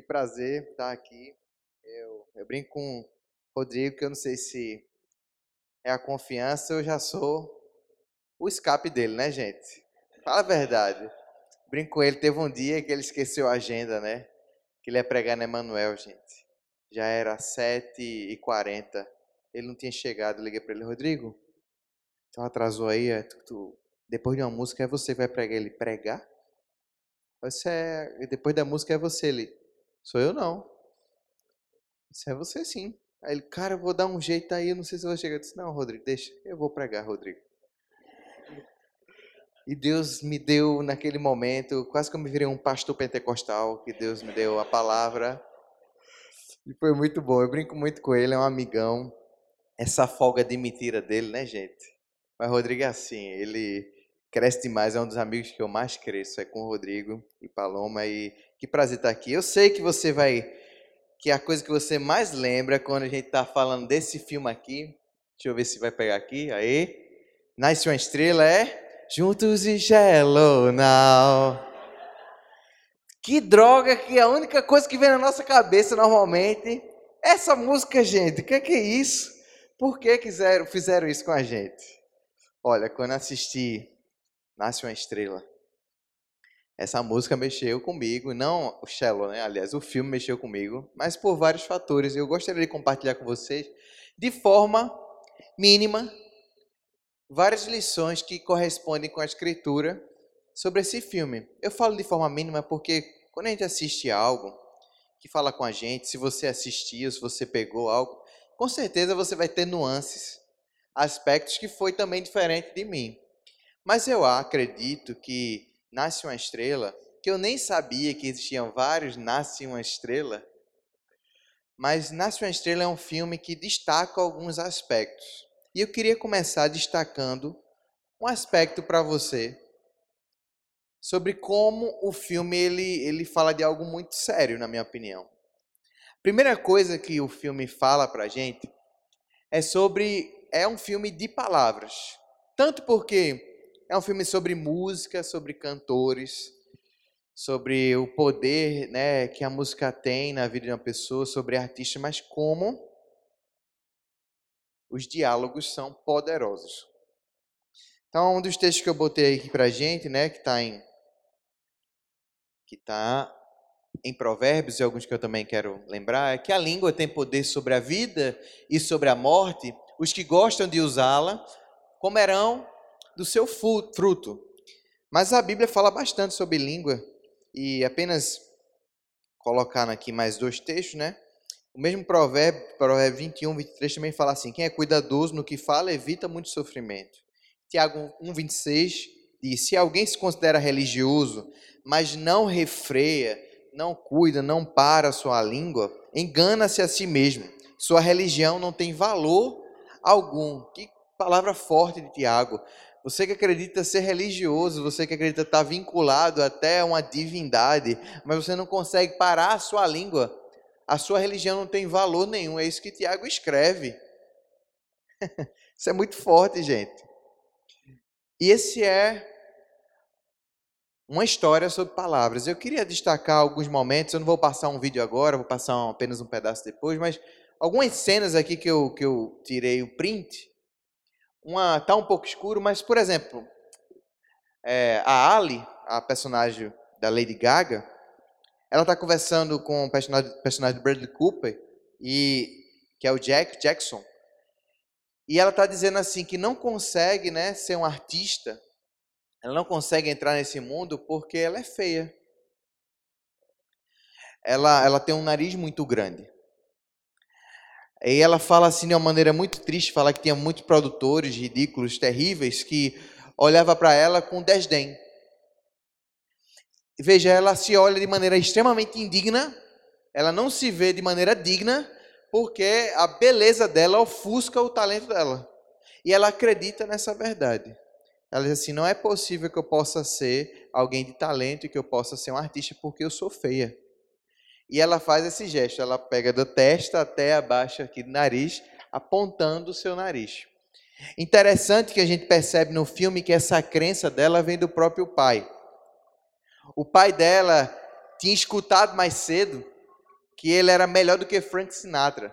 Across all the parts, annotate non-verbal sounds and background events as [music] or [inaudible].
que prazer estar aqui. Eu, eu brinco com o Rodrigo, que eu não sei se é a confiança, eu já sou o escape dele, né, gente? Fala a verdade. Brinco com ele, teve um dia que ele esqueceu a agenda, né? Que ele ia pregar na Emanuel, gente. Já era 7h40. Ele não tinha chegado. Eu liguei para ele, Rodrigo, então atrasou aí, é, tu, tu, depois de uma música é você que vai pregar. Ele, pregar? Você é, depois da música é você. Ele, sou eu não. Isso é você sim. Aí ele, cara, eu vou dar um jeito aí, não sei se eu vou chegar. Eu disse, não, Rodrigo, deixa, eu vou pregar, Rodrigo. E Deus me deu naquele momento, quase que eu me virei um pastor pentecostal, que Deus me deu a palavra. E foi muito bom. Eu brinco muito com ele, é um amigão. Essa folga de mentira dele, né, gente? Mas Rodrigo é assim, ele cresce demais, é um dos amigos que eu mais cresço, é com o Rodrigo e Paloma. E que prazer estar aqui. Eu sei que você vai. Que a coisa que você mais lembra quando a gente está falando desse filme aqui. Deixa eu ver se vai pegar aqui. Aí. Nasce uma estrela é. Juntos e Hello Now. Que droga que a única coisa que vem na nossa cabeça normalmente é essa música, gente. O que, é que é isso? Por que quiseram, fizeram isso com a gente? Olha, quando assisti Nasce uma Estrela, essa música mexeu comigo, não o cello, né? Aliás, o filme mexeu comigo, mas por vários fatores. Eu gostaria de compartilhar com vocês de forma mínima várias lições que correspondem com a escritura sobre esse filme. Eu falo de forma mínima porque quando a gente assiste algo que fala com a gente, se você assistiu, se você pegou algo, com certeza você vai ter nuances, aspectos que foi também diferente de mim. Mas eu acredito que Nasce uma Estrela, que eu nem sabia que existiam vários Nasce uma Estrela, mas Nasce uma Estrela é um filme que destaca alguns aspectos. E eu queria começar destacando um aspecto para você sobre como o filme ele, ele fala de algo muito sério, na minha opinião. Primeira coisa que o filme fala para a gente é sobre é um filme de palavras, tanto porque é um filme sobre música, sobre cantores, sobre o poder né, que a música tem na vida de uma pessoa, sobre artista, mas como os diálogos são poderosos. Então, um dos textos que eu botei aqui para a gente, né, que está em que está em Provérbios e alguns que eu também quero lembrar, é que a língua tem poder sobre a vida e sobre a morte. Os que gostam de usá-la comerão do seu fruto. Mas a Bíblia fala bastante sobre língua e apenas colocando aqui mais dois textos, né? O mesmo provérbio, provérbio 21, 23 também fala assim: quem é cuidadoso no que fala evita muito sofrimento. Tiago 1, 26 diz: se alguém se considera religioso, mas não refreia, não cuida, não para a sua língua, engana-se a si mesmo. Sua religião não tem valor algum. Que palavra forte de Tiago. Você que acredita ser religioso, você que acredita estar vinculado até uma divindade, mas você não consegue parar a sua língua a sua religião não tem valor nenhum. É isso que Tiago escreve. [laughs] isso é muito forte, gente. E esse é uma história sobre palavras. Eu queria destacar alguns momentos, eu não vou passar um vídeo agora, vou passar apenas um pedaço depois, mas algumas cenas aqui que eu, que eu tirei o print. Uma tá um pouco escuro, mas, por exemplo, é, a Ali, a personagem da Lady Gaga, ela está conversando com o personagem, personagem do Bradley Cooper, e, que é o Jack Jackson. E ela está dizendo assim que não consegue né, ser um artista, ela não consegue entrar nesse mundo porque ela é feia. Ela, ela tem um nariz muito grande. E ela fala assim de uma maneira muito triste, fala que tinha muitos produtores ridículos, terríveis, que olhava para ela com desdém veja, ela se olha de maneira extremamente indigna, ela não se vê de maneira digna, porque a beleza dela ofusca o talento dela. E ela acredita nessa verdade. Ela diz assim: não é possível que eu possa ser alguém de talento e que eu possa ser um artista porque eu sou feia. E ela faz esse gesto, ela pega da testa até abaixo aqui do nariz, apontando o seu nariz. Interessante que a gente percebe no filme que essa crença dela vem do próprio pai. O pai dela tinha escutado mais cedo que ele era melhor do que Frank Sinatra.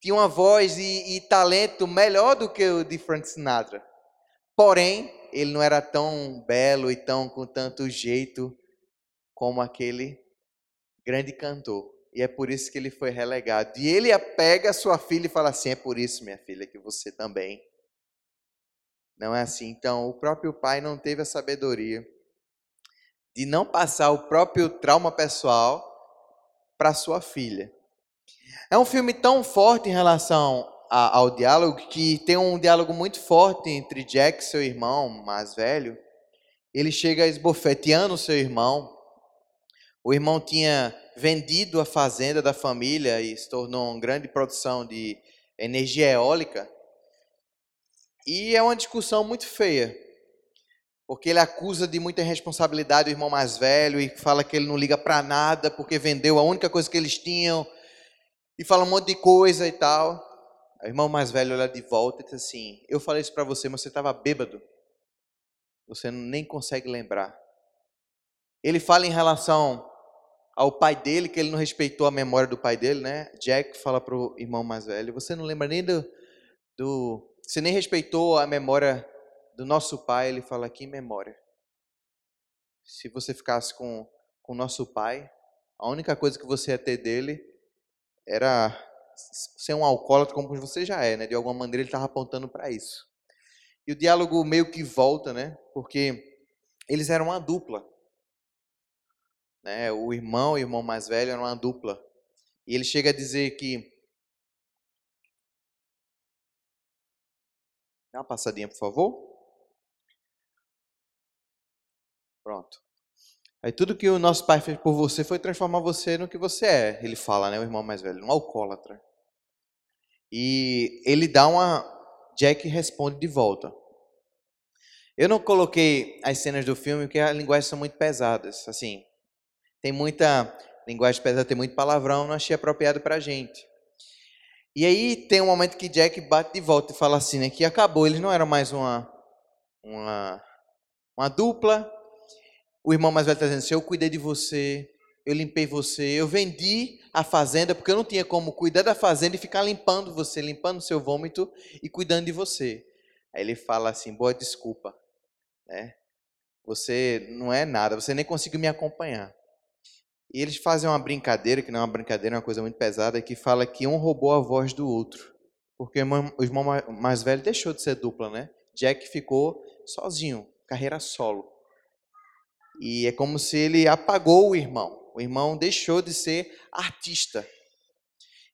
Tinha uma voz e, e talento melhor do que o de Frank Sinatra. Porém, ele não era tão belo e tão com tanto jeito como aquele grande cantor. E é por isso que ele foi relegado. E ele pega sua filha e fala assim: é por isso, minha filha, que você também. Não é assim. Então, o próprio pai não teve a sabedoria de não passar o próprio trauma pessoal para sua filha. É um filme tão forte em relação a, ao diálogo que tem um diálogo muito forte entre Jack, seu irmão mais velho. Ele chega esbofeteando seu irmão. O irmão tinha vendido a fazenda da família e se tornou uma grande produção de energia eólica. E é uma discussão muito feia, porque ele acusa de muita irresponsabilidade o irmão mais velho e fala que ele não liga para nada porque vendeu a única coisa que eles tinham e fala um monte de coisa e tal. O irmão mais velho olha de volta e diz assim: Eu falei isso para você, mas você estava bêbado. Você nem consegue lembrar. Ele fala em relação ao pai dele, que ele não respeitou a memória do pai dele, né? Jack fala para o irmão mais velho: Você não lembra nem do, do. Você nem respeitou a memória do nosso pai. Ele fala: Que memória? Se você ficasse com o nosso pai, a única coisa que você ia ter dele era ser um alcoólatra como você já é, né? De alguma maneira ele estava apontando para isso. E o diálogo meio que volta, né? Porque eles eram uma dupla. Né? O irmão e o irmão mais velho eram uma dupla. E ele chega a dizer que Dá uma passadinha, por favor. Pronto. Aí tudo que o nosso pai fez por você foi transformar você no que você é. Ele fala, né, o irmão mais velho, um alcoólatra. E ele dá uma. Jack responde de volta. Eu não coloquei as cenas do filme porque as linguagens são muito pesadas. Assim, tem muita linguagem pesada, tem muito palavrão, não achei apropriado para a gente. E aí tem um momento que Jack bate de volta e fala assim, né, que acabou, eles não eram mais uma, uma, uma dupla, o irmão mais velho está dizendo assim: Eu cuidei de você, eu limpei você, eu vendi a fazenda porque eu não tinha como cuidar da fazenda e ficar limpando você, limpando seu vômito e cuidando de você. Aí ele fala assim: Boa desculpa, né? Você não é nada, você nem conseguiu me acompanhar. E eles fazem uma brincadeira, que não é uma brincadeira, é uma coisa muito pesada, que fala que um roubou a voz do outro. Porque o irmão mais velho deixou de ser dupla, né? Jack ficou sozinho, carreira solo. E é como se ele apagou o irmão. O irmão deixou de ser artista.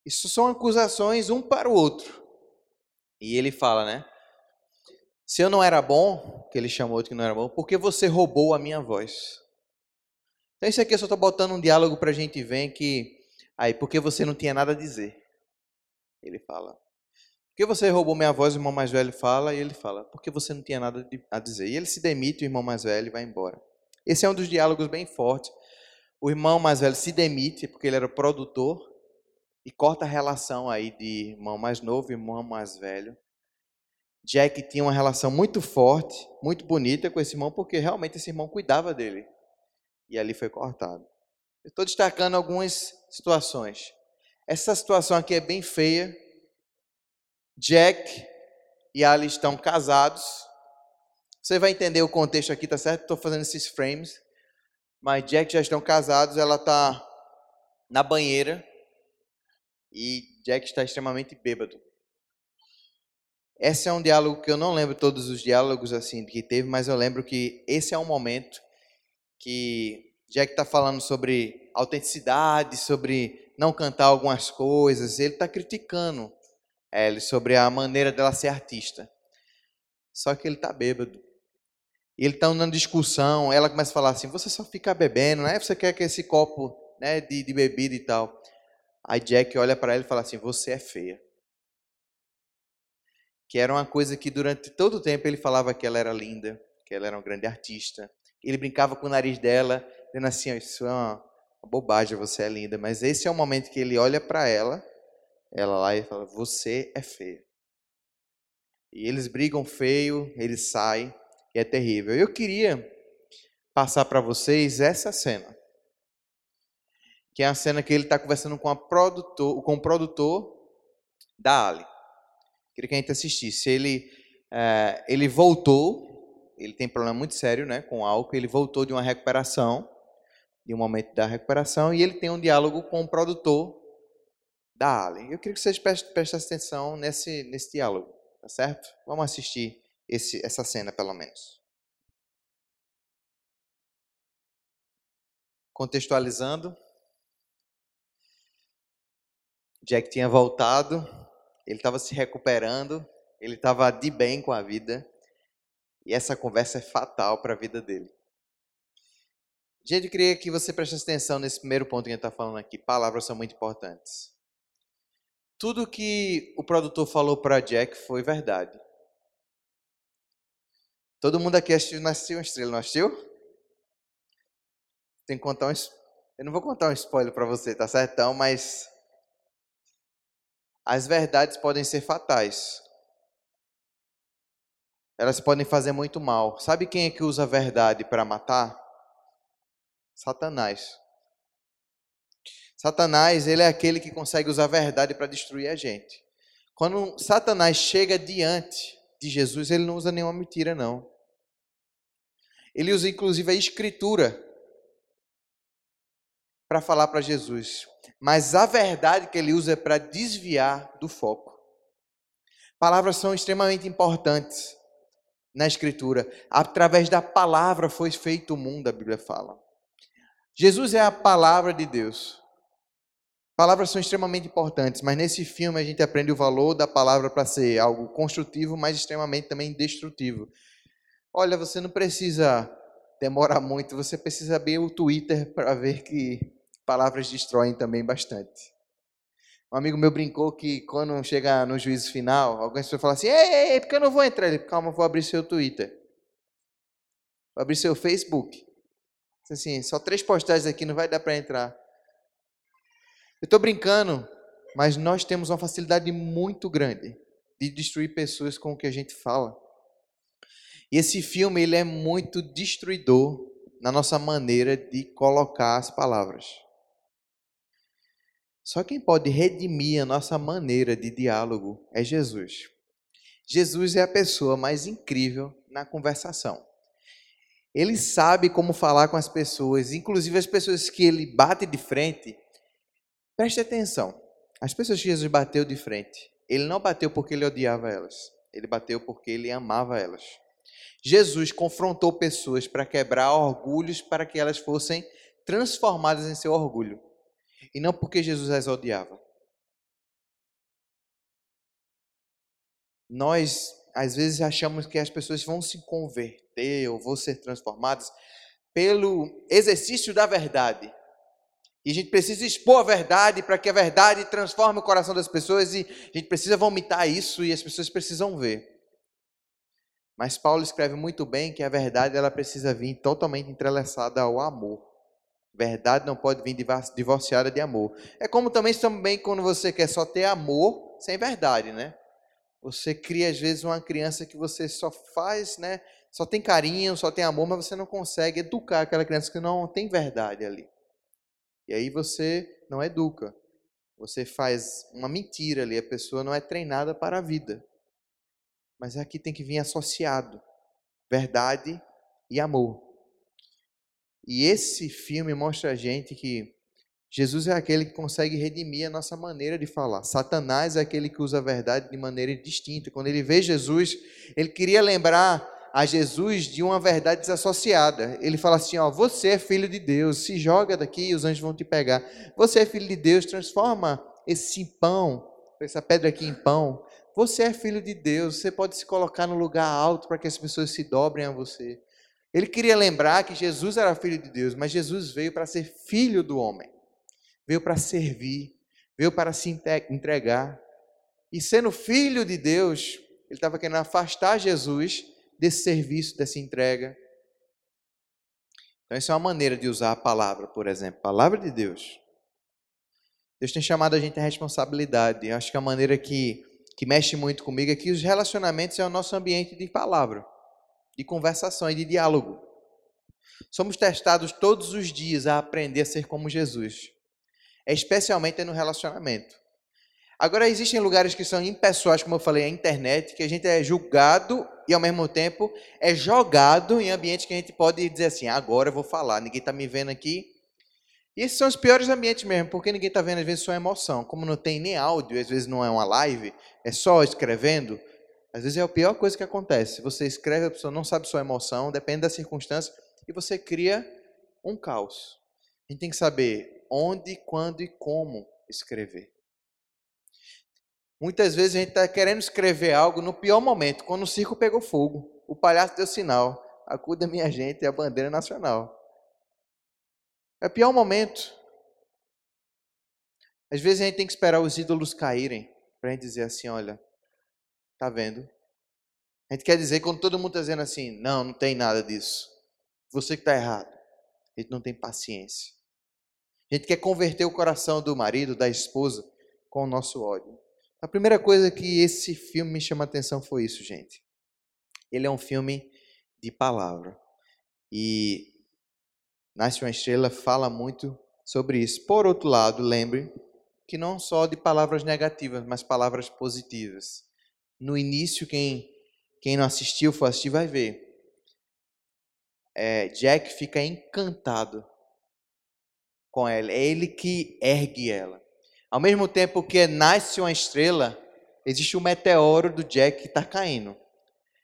Isso são acusações um para o outro. E ele fala, né? Se eu não era bom, que ele chamou de que não era bom, por que você roubou a minha voz? Então isso aqui eu só estou botando um diálogo para a gente ver que aí, porque você não tinha nada a dizer. Ele fala. Por que você roubou minha voz? O irmão mais velho fala e ele fala. Porque você não tinha nada a dizer. E ele se demite, o irmão mais velho vai embora. Esse é um dos diálogos bem fortes. O irmão mais velho se demite, porque ele era produtor, e corta a relação aí de irmão mais novo e irmão mais velho. Jack tinha uma relação muito forte, muito bonita com esse irmão, porque realmente esse irmão cuidava dele. E ali foi cortado. Estou destacando algumas situações. Essa situação aqui é bem feia. Jack e Ali estão casados, você vai entender o contexto aqui, tá certo? Estou fazendo esses frames. Mas Jack já estão casados, ela está na banheira e Jack está extremamente bêbado. Esse é um diálogo que eu não lembro todos os diálogos assim que teve, mas eu lembro que esse é um momento que Jack está falando sobre autenticidade, sobre não cantar algumas coisas. Ele está criticando Ellie sobre a maneira dela ser artista. Só que ele está bêbado. E ele está dando discussão, ela começa a falar assim, você só fica bebendo, né? Você quer que esse copo né, de, de bebida e tal. Aí Jack olha para ela e fala assim, você é feia. Que era uma coisa que durante todo o tempo ele falava que ela era linda, que ela era uma grande artista. Ele brincava com o nariz dela, dizendo assim, isso é uma, uma bobagem, você é linda. Mas esse é o momento que ele olha para ela, ela lá e fala, você é feia. E eles brigam feio, ele sai. E é terrível. Eu queria passar para vocês essa cena. Que é a cena que ele está conversando com, a produtor, com o produtor da Ali. Queria que a gente assistisse. Ele, é, ele voltou, ele tem problema muito sério né, com álcool, ele voltou de uma recuperação, de um momento da recuperação, e ele tem um diálogo com o produtor da Ali. Eu queria que vocês prestem atenção nesse, nesse diálogo, tá certo? Vamos assistir esse, essa cena, pelo menos. Contextualizando, Jack tinha voltado, ele estava se recuperando, ele estava de bem com a vida, e essa conversa é fatal para a vida dele. Gente, eu queria que você prestasse atenção nesse primeiro ponto que a gente está falando aqui. Palavras são muito importantes. Tudo que o produtor falou para Jack foi verdade. Todo mundo aqui assistiu Nasceu uma Estrela, não assistiu? Tem que contar um. Eu não vou contar um spoiler para você, tá certo? Mas as verdades podem ser fatais. Elas podem fazer muito mal. Sabe quem é que usa a verdade para matar? Satanás. Satanás, ele é aquele que consegue usar a verdade para destruir a gente. Quando Satanás chega diante de Jesus, ele não usa nenhuma mentira, não. Ele usa inclusive a escritura para falar para Jesus. Mas a verdade que ele usa é para desviar do foco. Palavras são extremamente importantes na escritura. Através da palavra foi feito o mundo, a Bíblia fala. Jesus é a palavra de Deus. Palavras são extremamente importantes, mas nesse filme a gente aprende o valor da palavra para ser algo construtivo, mas extremamente também destrutivo. Olha, você não precisa demorar muito, você precisa abrir o Twitter para ver que palavras destroem também bastante. Um amigo meu brincou que quando chega no juízo final, algumas pessoas falam assim: ei, ei, ei, porque eu não vou entrar? Ele, calma, vou abrir seu Twitter. Vou abrir seu Facebook. Assim, só três postagens aqui, não vai dar para entrar. Eu estou brincando, mas nós temos uma facilidade muito grande de destruir pessoas com o que a gente fala. E esse filme ele é muito destruidor na nossa maneira de colocar as palavras. Só quem pode redimir a nossa maneira de diálogo é Jesus. Jesus é a pessoa mais incrível na conversação. Ele sabe como falar com as pessoas, inclusive as pessoas que ele bate de frente, Preste atenção. As pessoas que Jesus bateu de frente, ele não bateu porque ele odiava elas. Ele bateu porque ele amava elas. Jesus confrontou pessoas para quebrar orgulhos para que elas fossem transformadas em seu orgulho. E não porque Jesus as odiava. Nós, às vezes, achamos que as pessoas vão se converter ou vão ser transformadas pelo exercício da verdade. E a gente precisa expor a verdade para que a verdade transforme o coração das pessoas e a gente precisa vomitar isso e as pessoas precisam ver. Mas Paulo escreve muito bem que a verdade ela precisa vir totalmente entrelaçada ao amor. Verdade não pode vir divorciada de amor. É como também também quando você quer só ter amor sem verdade, né? Você cria às vezes uma criança que você só faz, né? Só tem carinho, só tem amor, mas você não consegue educar aquela criança que não tem verdade ali. E aí você não educa. Você faz uma mentira ali, a pessoa não é treinada para a vida. Mas aqui tem que vir associado verdade e amor. E esse filme mostra a gente que Jesus é aquele que consegue redimir a nossa maneira de falar. Satanás é aquele que usa a verdade de maneira distinta. Quando ele vê Jesus, ele queria lembrar a Jesus de uma verdade desassociada. Ele fala assim: ó, você é filho de Deus, se joga daqui e os anjos vão te pegar. Você é filho de Deus, transforma esse pão, essa pedra aqui em pão. Você é filho de Deus, você pode se colocar no lugar alto para que as pessoas se dobrem a você. Ele queria lembrar que Jesus era filho de Deus, mas Jesus veio para ser filho do homem. Veio para servir, veio para se entregar. E sendo filho de Deus, ele estava querendo afastar Jesus desse serviço, dessa entrega. Então, essa é uma maneira de usar a palavra, por exemplo, palavra de Deus. Deus tem chamado a gente à responsabilidade. Eu acho que a maneira que, que mexe muito comigo é que os relacionamentos é o nosso ambiente de palavra, de conversação e de diálogo. Somos testados todos os dias a aprender a ser como Jesus, especialmente no relacionamento. Agora, existem lugares que são impessoais, como eu falei, a internet, que a gente é julgado e, ao mesmo tempo, é jogado em ambientes que a gente pode dizer assim: agora eu vou falar, ninguém está me vendo aqui. E esses são os piores ambientes mesmo, porque ninguém está vendo, às vezes, sua emoção. Como não tem nem áudio, às vezes não é uma live, é só escrevendo, às vezes é a pior coisa que acontece. Você escreve, a pessoa não sabe sua emoção, depende da circunstância, e você cria um caos. A gente tem que saber onde, quando e como escrever. Muitas vezes a gente está querendo escrever algo no pior momento, quando o circo pegou fogo, o palhaço deu sinal, acuda minha gente, é a bandeira nacional. É o pior momento. Às vezes a gente tem que esperar os ídolos caírem para a gente dizer assim, olha, tá vendo? A gente quer dizer quando todo mundo está dizendo assim, não, não tem nada disso. Você que está errado. A gente não tem paciência. A gente quer converter o coração do marido, da esposa, com o nosso ódio. A primeira coisa que esse filme me chama a atenção foi isso, gente. Ele é um filme de palavra. E Nasce uma Estrela fala muito sobre isso. Por outro lado, lembre que não só de palavras negativas, mas palavras positivas. No início, quem, quem não assistiu, for assistir, vai ver. É, Jack fica encantado com ela. É ele que ergue ela. Ao mesmo tempo que nasce uma estrela, existe um meteoro do Jack que está caindo.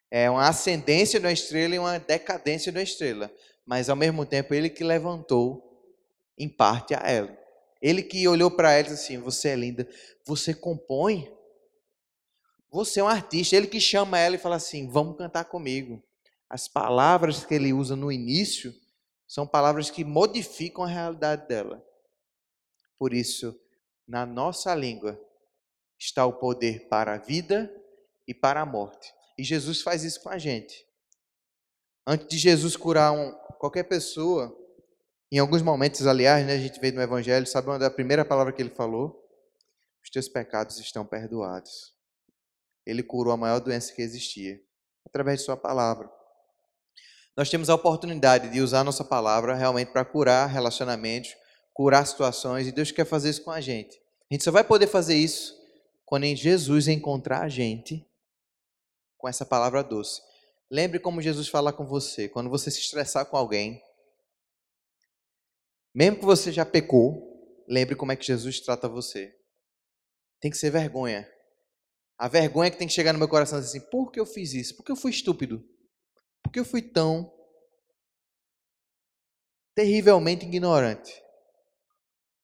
É uma ascendência uma estrela e uma decadência de uma estrela. Mas ao mesmo tempo, ele que levantou em parte a ela. Ele que olhou para ela e disse assim: Você é linda, você compõe, você é um artista. Ele que chama ela e fala assim: Vamos cantar comigo. As palavras que ele usa no início são palavras que modificam a realidade dela. Por isso, na nossa língua está o poder para a vida e para a morte. E Jesus faz isso com a gente. Antes de Jesus curar um, qualquer pessoa, em alguns momentos, aliás, né, a gente vê no Evangelho, sabe uma da primeira palavra que ele falou? Os teus pecados estão perdoados. Ele curou a maior doença que existia, através de sua palavra. Nós temos a oportunidade de usar nossa palavra realmente para curar relacionamentos, curar situações, e Deus quer fazer isso com a gente. A gente só vai poder fazer isso quando em Jesus encontrar a gente com essa palavra doce. Lembre como Jesus fala com você. Quando você se estressar com alguém, mesmo que você já pecou, lembre como é que Jesus trata você. Tem que ser vergonha. A vergonha que tem que chegar no meu coração assim, por que eu fiz isso? Por que eu fui estúpido? Por que eu fui tão terrivelmente ignorante?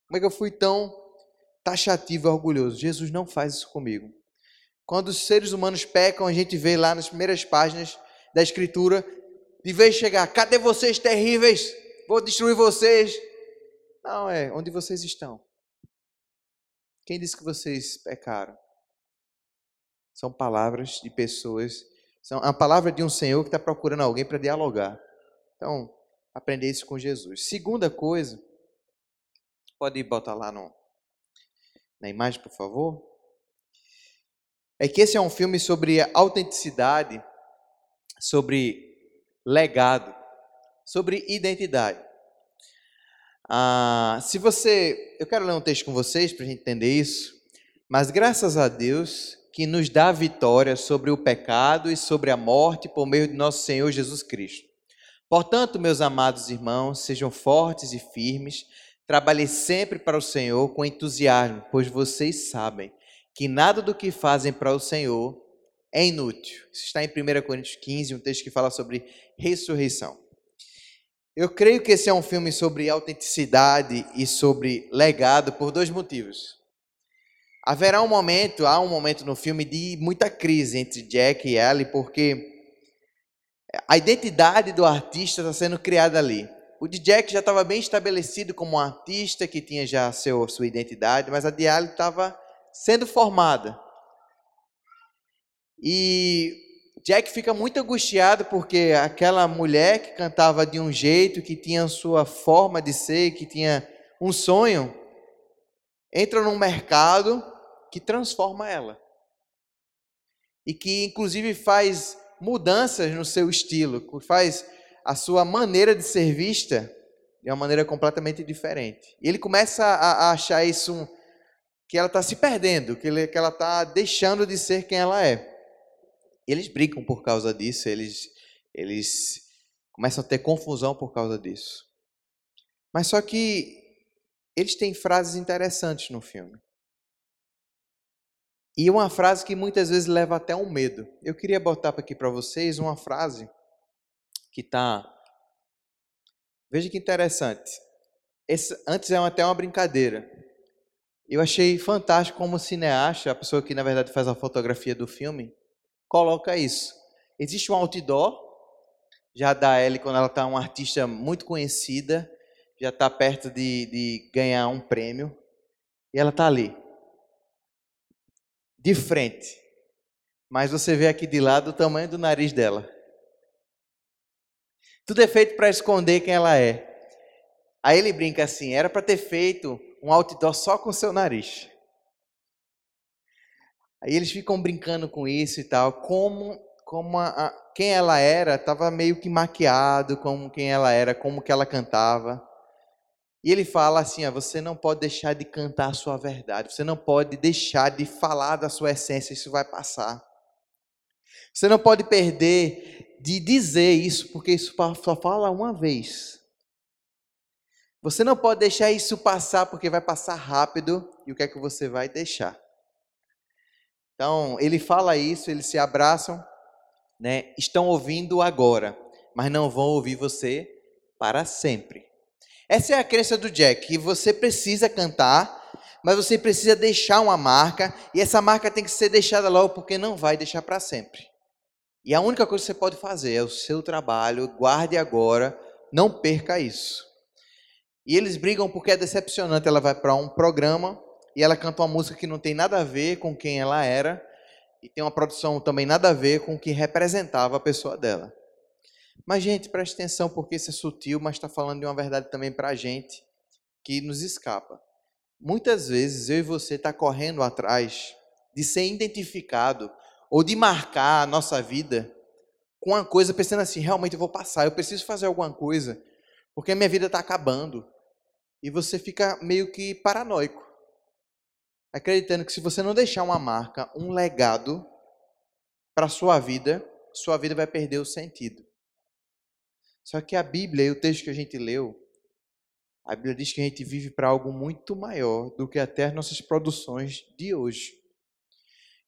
Como é que eu fui tão taxativo e orgulhoso? Jesus não faz isso comigo. Quando os seres humanos pecam, a gente vê lá nas primeiras páginas da Escritura, de vez chegar, cadê vocês terríveis? Vou destruir vocês. Não, é onde vocês estão. Quem disse que vocês pecaram? São palavras de pessoas, são a palavra de um Senhor que está procurando alguém para dialogar. Então, aprender isso com Jesus. Segunda coisa, Pode botar lá no, na imagem, por favor. É que esse é um filme sobre autenticidade, sobre legado, sobre identidade. Ah, se você, eu quero ler um texto com vocês para a gente entender isso. Mas graças a Deus que nos dá vitória sobre o pecado e sobre a morte por meio de nosso Senhor Jesus Cristo. Portanto, meus amados irmãos, sejam fortes e firmes, Trabalhe sempre para o Senhor com entusiasmo, pois vocês sabem que nada do que fazem para o Senhor é inútil. Isso está em 1 Coríntios 15, um texto que fala sobre ressurreição. Eu creio que esse é um filme sobre autenticidade e sobre legado por dois motivos. Haverá um momento, há um momento no filme de muita crise entre Jack e Ellie, porque a identidade do artista está sendo criada ali. O de Jack já estava bem estabelecido como um artista que tinha já seu, sua identidade, mas a de Ali estava sendo formada. E Jack fica muito angustiado porque aquela mulher que cantava de um jeito, que tinha sua forma de ser, que tinha um sonho, entra num mercado que transforma ela. E que inclusive faz mudanças no seu estilo, faz a sua maneira de ser vista de uma maneira completamente diferente. E ele começa a, a achar isso um, que ela está se perdendo, que, ele, que ela está deixando de ser quem ela é. E eles brincam por causa disso, eles, eles começam a ter confusão por causa disso. Mas só que eles têm frases interessantes no filme. E uma frase que muitas vezes leva até um medo. Eu queria botar aqui para vocês uma frase que está. Veja que interessante. Esse, antes é até uma brincadeira. Eu achei fantástico como o cineasta, a pessoa que na verdade faz a fotografia do filme, coloca isso. Existe um outdoor, já da Ellie, quando ela está uma artista muito conhecida, já está perto de, de ganhar um prêmio, e ela está ali, de frente. Mas você vê aqui de lado o tamanho do nariz dela. Tudo é feito para esconder quem ela é. Aí ele brinca assim: era para ter feito um outdoor só com seu nariz. Aí eles ficam brincando com isso e tal, como como a, a, quem ela era estava meio que maquiado, como quem ela era, como que ela cantava. E ele fala assim: ó, você não pode deixar de cantar a sua verdade, você não pode deixar de falar da sua essência, isso vai passar. Você não pode perder de dizer isso, porque isso só fala uma vez. Você não pode deixar isso passar, porque vai passar rápido, e o que é que você vai deixar? Então, ele fala isso, eles se abraçam, né? estão ouvindo agora, mas não vão ouvir você para sempre. Essa é a crença do Jack, que você precisa cantar, mas você precisa deixar uma marca, e essa marca tem que ser deixada logo, porque não vai deixar para sempre. E a única coisa que você pode fazer é o seu trabalho, guarde agora, não perca isso. E eles brigam porque é decepcionante. Ela vai para um programa e ela canta uma música que não tem nada a ver com quem ela era, e tem uma produção também nada a ver com o que representava a pessoa dela. Mas, gente, preste atenção porque isso é sutil, mas está falando de uma verdade também para a gente que nos escapa. Muitas vezes eu e você está correndo atrás de ser identificado ou de marcar a nossa vida com uma coisa pensando assim, realmente eu vou passar, eu preciso fazer alguma coisa, porque a minha vida está acabando. E você fica meio que paranoico, acreditando que se você não deixar uma marca, um legado para sua vida, sua vida vai perder o sentido. Só que a Bíblia e o texto que a gente leu, a Bíblia diz que a gente vive para algo muito maior do que até as nossas produções de hoje.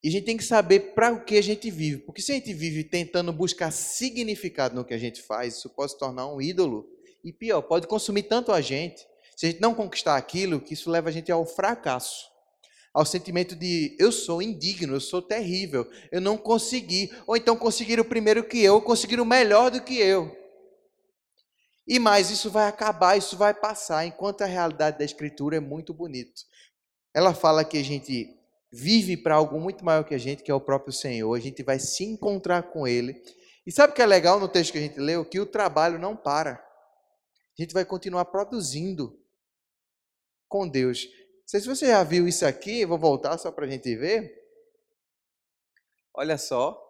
E a gente tem que saber para o que a gente vive. Porque se a gente vive tentando buscar significado no que a gente faz, isso pode se tornar um ídolo. E pior, pode consumir tanto a gente, se a gente não conquistar aquilo, que isso leva a gente ao fracasso. Ao sentimento de eu sou indigno, eu sou terrível, eu não consegui. Ou então conseguiram primeiro que eu, conseguiram melhor do que eu. E mais, isso vai acabar, isso vai passar, enquanto a realidade da Escritura é muito bonito. Ela fala que a gente vive para algo muito maior que a gente, que é o próprio Senhor. A gente vai se encontrar com Ele. E sabe o que é legal no texto que a gente leu? Que o trabalho não para. A gente vai continuar produzindo com Deus. Não sei se você já viu isso aqui, vou voltar só para a gente ver. Olha só.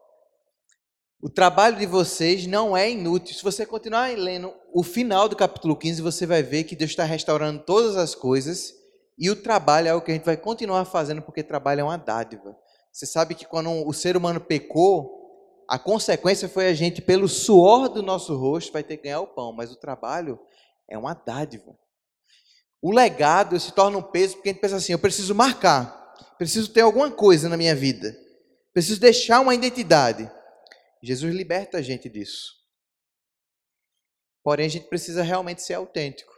O trabalho de vocês não é inútil. Se você continuar lendo o final do capítulo 15, você vai ver que Deus está restaurando todas as coisas e o trabalho é o que a gente vai continuar fazendo, porque trabalho é uma dádiva. Você sabe que quando o ser humano pecou, a consequência foi a gente, pelo suor do nosso rosto, vai ter que ganhar o pão, mas o trabalho é uma dádiva. O legado se torna um peso porque a gente pensa assim: eu preciso marcar, preciso ter alguma coisa na minha vida, preciso deixar uma identidade. Jesus liberta a gente disso. Porém, a gente precisa realmente ser autêntico.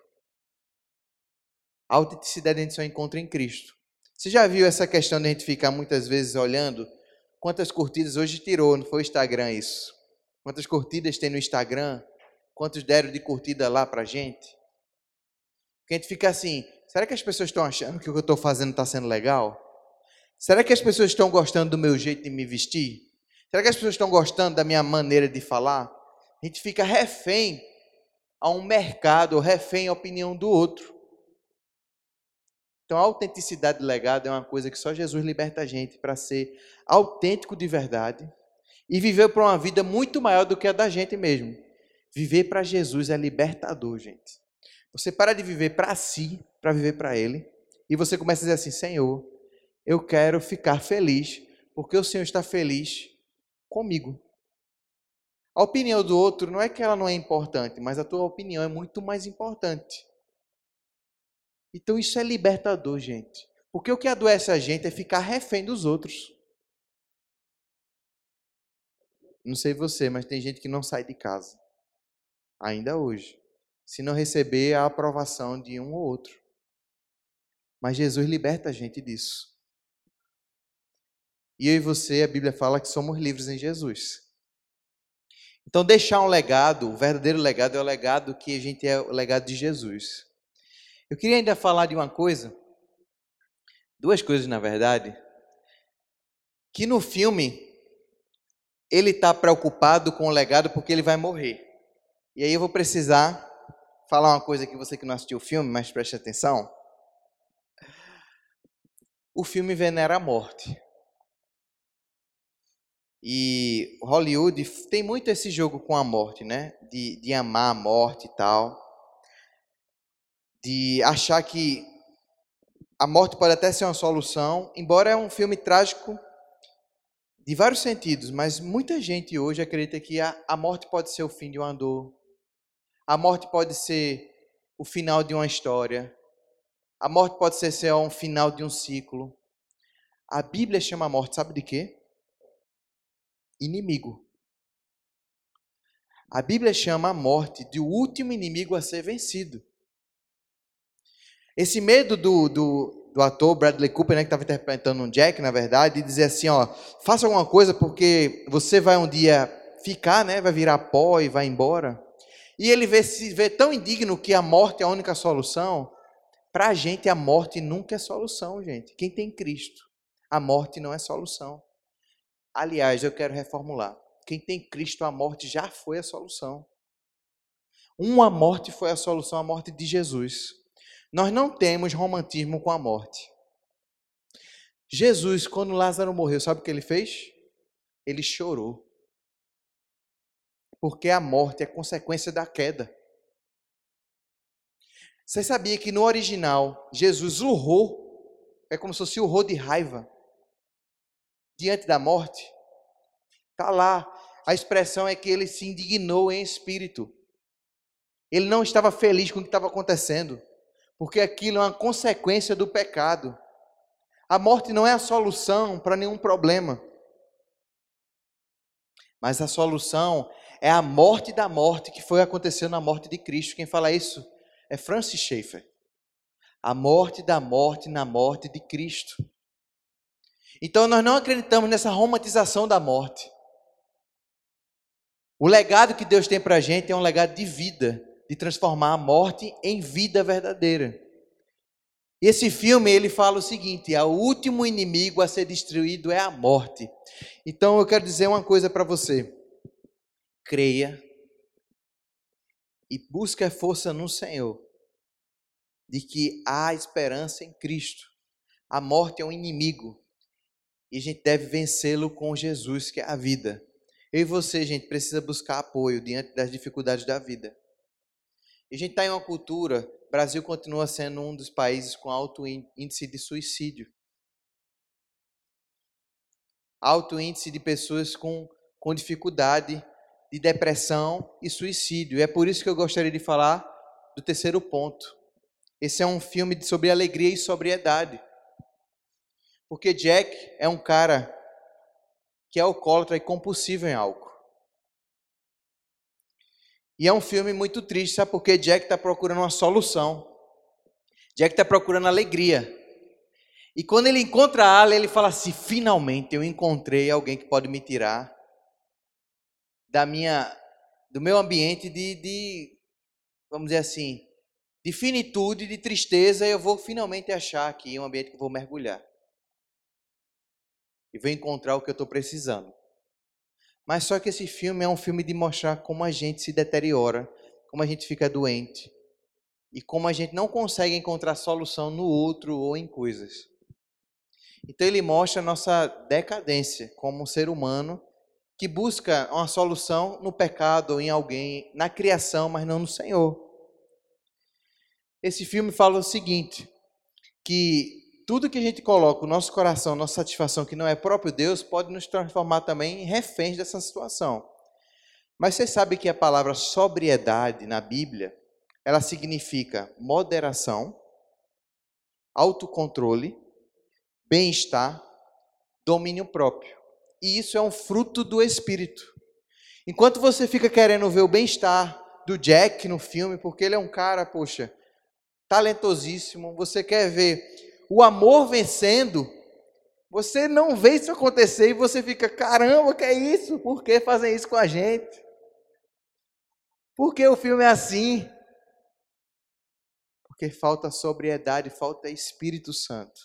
A autenticidade a gente só encontra em Cristo. Você já viu essa questão de a gente ficar muitas vezes olhando quantas curtidas hoje tirou, não foi o Instagram isso? Quantas curtidas tem no Instagram? Quantos deram de curtida lá pra gente? Porque a gente fica assim, será que as pessoas estão achando que o que eu estou fazendo está sendo legal? Será que as pessoas estão gostando do meu jeito de me vestir? Será que as pessoas estão gostando da minha maneira de falar? A gente fica refém a um mercado, refém à opinião do outro. Então, a autenticidade do legado é uma coisa que só Jesus liberta a gente para ser autêntico de verdade e viver para uma vida muito maior do que a da gente mesmo. Viver para Jesus é libertador, gente. Você para de viver para si, para viver para Ele, e você começa a dizer assim: Senhor, eu quero ficar feliz, porque o Senhor está feliz comigo. A opinião do outro não é que ela não é importante, mas a tua opinião é muito mais importante. Então isso é libertador, gente. Porque o que adoece a gente é ficar refém dos outros. Não sei você, mas tem gente que não sai de casa. Ainda hoje. Se não receber a aprovação de um ou outro. Mas Jesus liberta a gente disso. E eu e você, a Bíblia fala que somos livres em Jesus. Então, deixar um legado, o verdadeiro legado é o legado que a gente é o legado de Jesus. Eu queria ainda falar de uma coisa, duas coisas na verdade, que no filme ele está preocupado com o legado porque ele vai morrer. E aí eu vou precisar falar uma coisa que você que não assistiu o filme, mas preste atenção. O filme venera a morte. E Hollywood tem muito esse jogo com a morte, né? De, de amar a morte e tal. De achar que a morte pode até ser uma solução, embora é um filme trágico de vários sentidos, mas muita gente hoje acredita que a, a morte pode ser o fim de uma dor, a morte pode ser o final de uma história, a morte pode ser, ser um final de um ciclo. A Bíblia chama a morte, sabe de quê? Inimigo. A Bíblia chama a morte de o último inimigo a ser vencido. Esse medo do, do, do ator Bradley Cooper, né, que estava interpretando um Jack, na verdade, e dizer assim, ó, faça alguma coisa porque você vai um dia ficar, né, vai virar pó e vai embora. E ele vê, se vê tão indigno que a morte é a única solução. Para a gente, a morte nunca é solução, gente. Quem tem Cristo, a morte não é solução. Aliás, eu quero reformular. Quem tem Cristo, a morte já foi a solução. Uma morte foi a solução, a morte de Jesus. Nós não temos romantismo com a morte. Jesus, quando Lázaro morreu, sabe o que ele fez? Ele chorou. Porque a morte é consequência da queda. Você sabia que no original Jesus urrou, é como se fosse urrou de raiva diante da morte? Está lá. A expressão é que ele se indignou em espírito. Ele não estava feliz com o que estava acontecendo porque aquilo é uma consequência do pecado. A morte não é a solução para nenhum problema. Mas a solução é a morte da morte que foi acontecendo na morte de Cristo. Quem fala isso é Francis Schaeffer. A morte da morte na morte de Cristo. Então nós não acreditamos nessa romantização da morte. O legado que Deus tem para a gente é um legado de vida de transformar a morte em vida verdadeira. Esse filme ele fala o seguinte: o último inimigo a ser destruído é a morte. Então eu quero dizer uma coisa para você. Creia e busque a força no Senhor de que há esperança em Cristo. A morte é um inimigo e a gente deve vencê-lo com Jesus, que é a vida. Eu e você, gente, precisa buscar apoio diante das dificuldades da vida. E a gente está em uma cultura, o Brasil continua sendo um dos países com alto índice de suicídio. Alto índice de pessoas com, com dificuldade de depressão e suicídio. E é por isso que eu gostaria de falar do terceiro ponto. Esse é um filme sobre alegria e sobriedade. Porque Jack é um cara que é alcoólatra e compulsivo em álcool. E é um filme muito triste, sabe por quê? Jack está procurando uma solução. Jack está procurando alegria. E quando ele encontra a Ali, ele fala assim: finalmente eu encontrei alguém que pode me tirar da minha, do meu ambiente de, de vamos dizer assim, de finitude, de tristeza. Eu vou finalmente achar aqui um ambiente que eu vou mergulhar. E vou encontrar o que eu estou precisando. Mas só que esse filme é um filme de mostrar como a gente se deteriora, como a gente fica doente e como a gente não consegue encontrar solução no outro ou em coisas. Então ele mostra a nossa decadência como ser humano que busca uma solução no pecado ou em alguém, na criação, mas não no Senhor. Esse filme fala o seguinte, que tudo que a gente coloca, o nosso coração, nossa satisfação, que não é próprio Deus, pode nos transformar também em reféns dessa situação. Mas você sabe que a palavra sobriedade na Bíblia, ela significa moderação, autocontrole, bem-estar, domínio próprio. E isso é um fruto do Espírito. Enquanto você fica querendo ver o bem-estar do Jack no filme, porque ele é um cara, poxa, talentosíssimo, você quer ver o amor vencendo, você não vê isso acontecer e você fica, caramba, que é isso? Por que fazem isso com a gente? Por que o filme é assim? Porque falta sobriedade, falta Espírito Santo.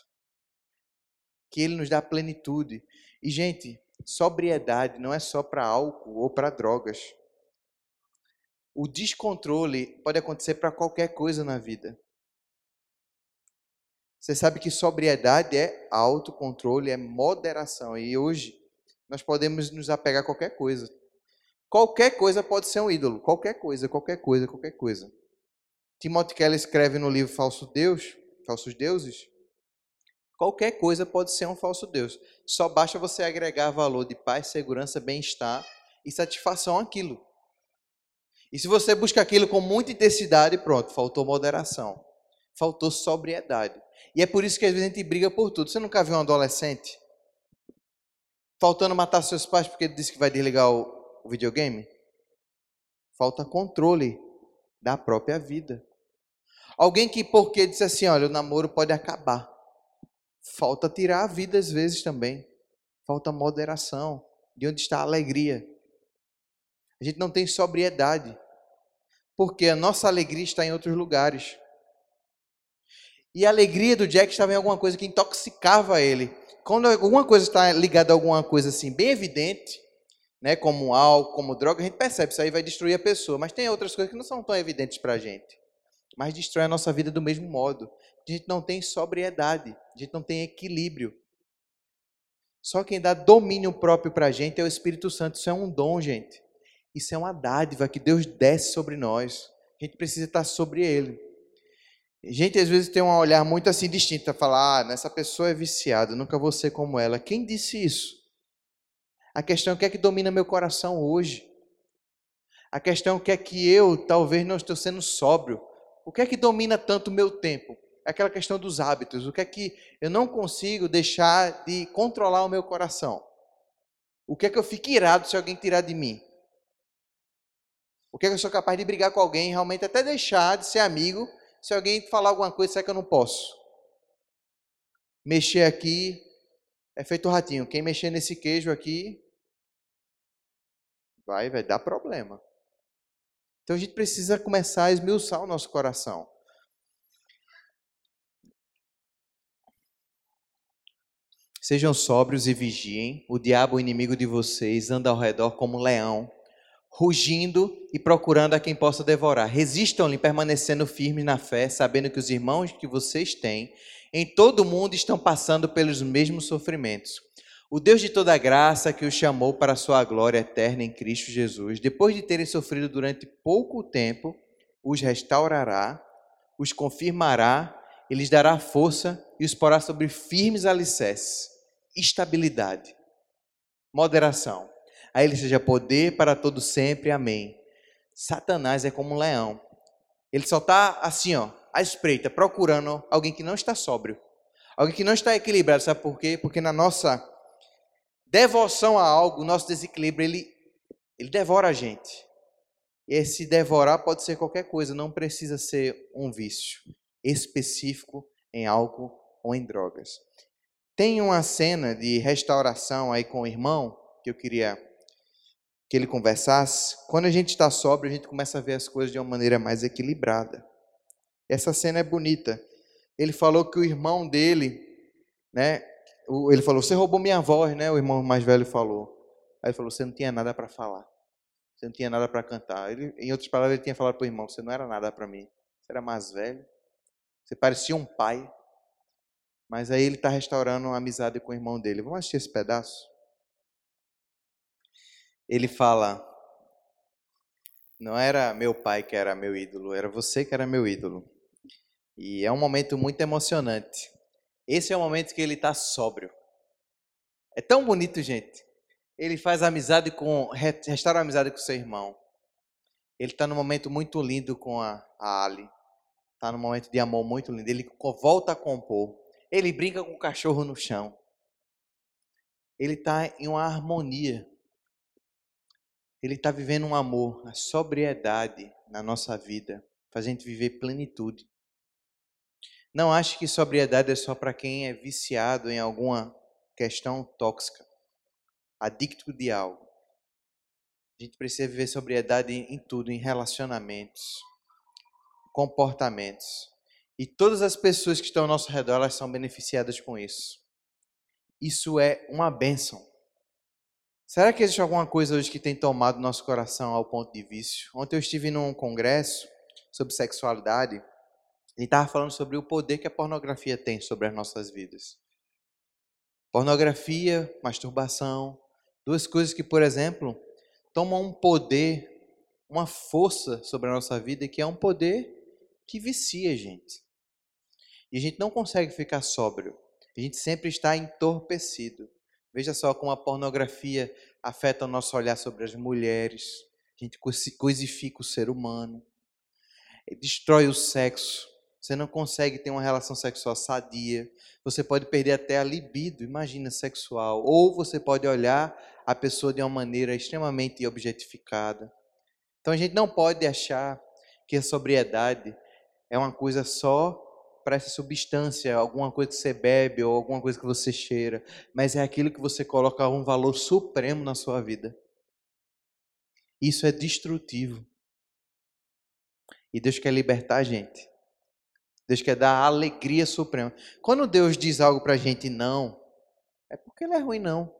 Que ele nos dá plenitude. E, gente, sobriedade não é só para álcool ou para drogas. O descontrole pode acontecer para qualquer coisa na vida. Você sabe que sobriedade é autocontrole, é moderação. E hoje nós podemos nos apegar a qualquer coisa. Qualquer coisa pode ser um ídolo. Qualquer coisa, qualquer coisa, qualquer coisa. Timothy Keller escreve no livro Falso Deus, Falsos Deuses. Qualquer coisa pode ser um falso Deus. Só basta você agregar valor de paz, segurança, bem-estar e satisfação àquilo. E se você busca aquilo com muita intensidade, pronto, faltou moderação. Faltou sobriedade. E é por isso que às vezes a gente briga por tudo. Você nunca viu um adolescente faltando matar seus pais porque ele disse que vai desligar o, videogame? Falta controle da própria vida. Alguém que porque disse assim, olha, o namoro pode acabar. Falta tirar a vida às vezes também. Falta moderação. De onde está a alegria? A gente não tem sobriedade. Porque a nossa alegria está em outros lugares. E a alegria do Jack estava em alguma coisa que intoxicava ele. Quando alguma coisa está ligada a alguma coisa assim bem evidente, né, como álcool, como droga, a gente percebe, isso aí vai destruir a pessoa. Mas tem outras coisas que não são tão evidentes para a gente. Mas destrói a nossa vida do mesmo modo. A gente não tem sobriedade, a gente não tem equilíbrio. Só quem dá domínio próprio para a gente é o Espírito Santo. Isso é um dom, gente. Isso é uma dádiva que Deus desce sobre nós. A gente precisa estar sobre ele. Gente, às vezes tem um olhar muito assim distinto, falar, ah, essa pessoa é viciada, nunca vou ser como ela. Quem disse isso? A questão é o que é que domina meu coração hoje. A questão é o que é que eu talvez não estou sendo sóbrio. O que é que domina tanto o meu tempo? É aquela questão dos hábitos. O que é que eu não consigo deixar de controlar o meu coração? O que é que eu fico irado se alguém tirar de mim? O que é que eu sou capaz de brigar com alguém, realmente até deixar de ser amigo se alguém falar alguma coisa, será que eu não posso? Mexer aqui é feito ratinho. Quem mexer nesse queijo aqui vai, vai dar problema. Então a gente precisa começar a esmiuçar o nosso coração. Sejam sóbrios e vigiem. O diabo, o inimigo de vocês, anda ao redor como um leão rugindo e procurando a quem possa devorar. Resistam-lhe, permanecendo firmes na fé, sabendo que os irmãos que vocês têm em todo o mundo estão passando pelos mesmos sofrimentos. O Deus de toda graça que os chamou para a sua glória eterna em Cristo Jesus, depois de terem sofrido durante pouco tempo, os restaurará, os confirmará e lhes dará força e os porá sobre firmes alicerces, estabilidade, moderação a ele seja poder para todo sempre. Amém. Satanás é como um leão. Ele só está assim, ó, à espreita, procurando alguém que não está sóbrio. Alguém que não está equilibrado. Sabe por quê? Porque na nossa devoção a algo, o nosso desequilíbrio, ele, ele devora a gente. Esse devorar pode ser qualquer coisa, não precisa ser um vício específico em álcool ou em drogas. Tem uma cena de restauração aí com o irmão que eu queria que ele conversasse, quando a gente está sóbrio, a gente começa a ver as coisas de uma maneira mais equilibrada. Essa cena é bonita. Ele falou que o irmão dele, né, ele falou: "Você roubou minha voz", né? O irmão mais velho falou. Aí ele falou: "Você não tinha nada para falar. Você não tinha nada para cantar". Ele, em outras palavras, ele tinha falado para o irmão: "Você não era nada para mim. Você era mais velho. Você parecia um pai". Mas aí ele está restaurando uma amizade com o irmão dele. Vamos assistir esse pedaço? Ele fala: Não era meu pai que era meu ídolo, era você que era meu ídolo. E é um momento muito emocionante. Esse é o momento que ele está sóbrio. É tão bonito, gente. Ele faz amizade com, restaura amizade com seu irmão. Ele está num momento muito lindo com a, a Ali. Está num momento de amor muito lindo. Ele volta a compor. Ele brinca com o cachorro no chão. Ele está em uma harmonia. Ele está vivendo um amor, a sobriedade na nossa vida, faz a gente viver plenitude. Não ache que sobriedade é só para quem é viciado em alguma questão tóxica, adicto de algo. A gente precisa viver sobriedade em tudo, em relacionamentos, comportamentos. E todas as pessoas que estão ao nosso redor, elas são beneficiadas com isso. Isso é uma bênção. Será que existe alguma coisa hoje que tem tomado nosso coração ao ponto de vício? Ontem eu estive num congresso sobre sexualidade e estava falando sobre o poder que a pornografia tem sobre as nossas vidas. Pornografia, masturbação, duas coisas que, por exemplo, tomam um poder, uma força sobre a nossa vida que é um poder que vicia a gente. E a gente não consegue ficar sóbrio. A gente sempre está entorpecido. Veja só como a pornografia afeta o nosso olhar sobre as mulheres. A gente coisifica o ser humano. Destrói o sexo. Você não consegue ter uma relação sexual sadia. Você pode perder até a libido, imagina, sexual. Ou você pode olhar a pessoa de uma maneira extremamente objetificada. Então a gente não pode achar que a sobriedade é uma coisa só para essa substância, alguma coisa que você bebe ou alguma coisa que você cheira, mas é aquilo que você coloca um valor supremo na sua vida. Isso é destrutivo. E Deus quer libertar a gente. Deus quer dar alegria suprema. Quando Deus diz algo para a gente não, é porque Ele é ruim, não.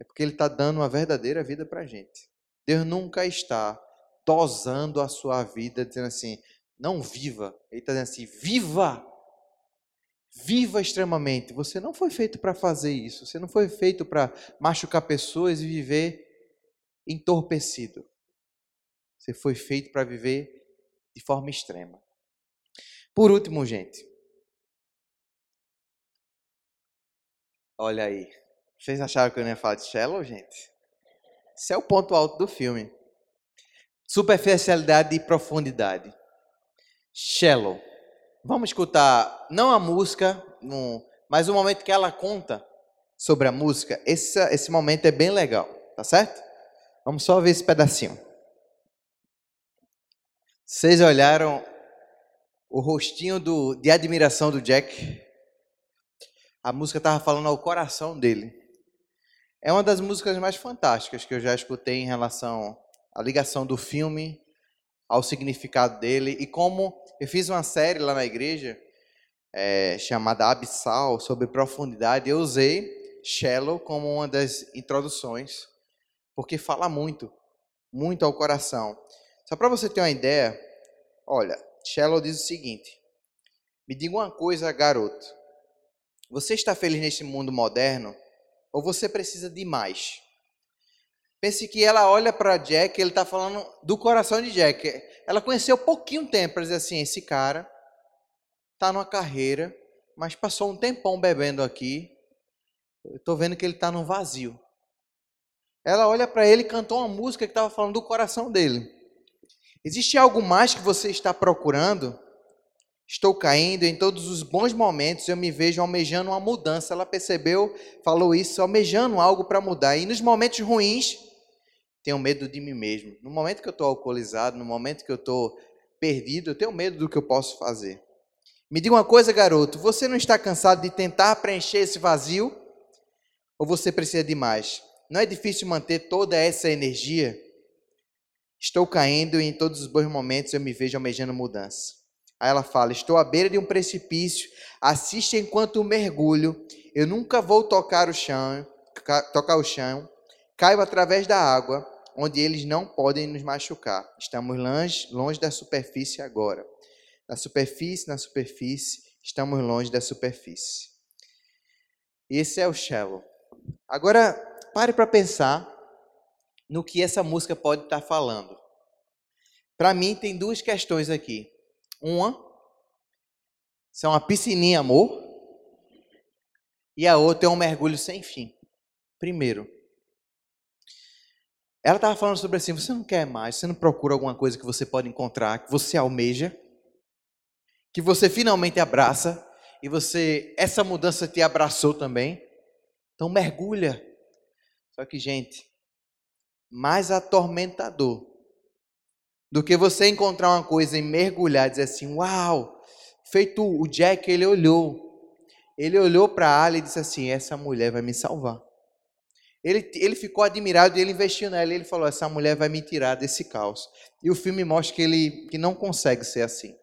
É porque Ele está dando uma verdadeira vida para a gente. Deus nunca está dosando a sua vida, dizendo assim, não viva. Ele está dizendo assim: viva! Viva extremamente. Você não foi feito para fazer isso. Você não foi feito para machucar pessoas e viver entorpecido. Você foi feito para viver de forma extrema. Por último, gente. Olha aí. Vocês acharam que eu não ia falar de Shallow, gente? Esse é o ponto alto do filme. Superficialidade e profundidade. Shallow. Vamos escutar, não a música, mas o momento que ela conta sobre a música. Esse, esse momento é bem legal, tá certo? Vamos só ver esse pedacinho. Vocês olharam o rostinho do, de admiração do Jack? A música estava falando ao coração dele. É uma das músicas mais fantásticas que eu já escutei em relação à ligação do filme ao significado dele e como eu fiz uma série lá na igreja é, chamada Abissal sobre profundidade. Eu usei Shallow como uma das introduções porque fala muito, muito ao coração. Só para você ter uma ideia, olha, Shallow diz o seguinte: Me diga uma coisa, garoto. Você está feliz neste mundo moderno ou você precisa de mais? Pense que ela olha para Jack, ele está falando do coração de Jack. Ela conheceu pouquinho tempo para dizer assim: esse cara está numa carreira, mas passou um tempão bebendo aqui. Estou vendo que ele está num vazio. Ela olha para ele e cantou uma música que estava falando do coração dele. Existe algo mais que você está procurando? Estou caindo em todos os bons momentos, eu me vejo almejando uma mudança. Ela percebeu, falou isso, almejando algo para mudar. E nos momentos ruins, tenho medo de mim mesmo. No momento que eu estou alcoolizado, no momento que eu estou perdido, eu tenho medo do que eu posso fazer. Me diga uma coisa, garoto: você não está cansado de tentar preencher esse vazio? Ou você precisa de mais? Não é difícil manter toda essa energia? Estou caindo e em todos os bons momentos eu me vejo almejando mudança. Aí ela fala: Estou à beira de um precipício, assiste enquanto mergulho, eu nunca vou tocar o chão, tocar o chão, caio através da água, onde eles não podem nos machucar. Estamos longe, longe da superfície agora. Na superfície, na superfície, estamos longe da superfície. Esse é o shallow. Agora, pare para pensar no que essa música pode estar falando. Para mim, tem duas questões aqui. Uma, são uma piscininha amor, e a outra é um mergulho sem fim. Primeiro, ela estava falando sobre assim: você não quer mais, você não procura alguma coisa que você pode encontrar, que você almeja, que você finalmente abraça, e você, essa mudança te abraçou também. Então mergulha. Só que, gente, mais atormentador do que você encontrar uma coisa e mergulhar dizer assim: Uau! Feito o Jack, ele olhou. Ele olhou para Ali e disse assim: Essa mulher vai me salvar. Ele, ele ficou admirado e ele investiu nela. Ele falou: Essa mulher vai me tirar desse caos. E o filme mostra que ele que não consegue ser assim.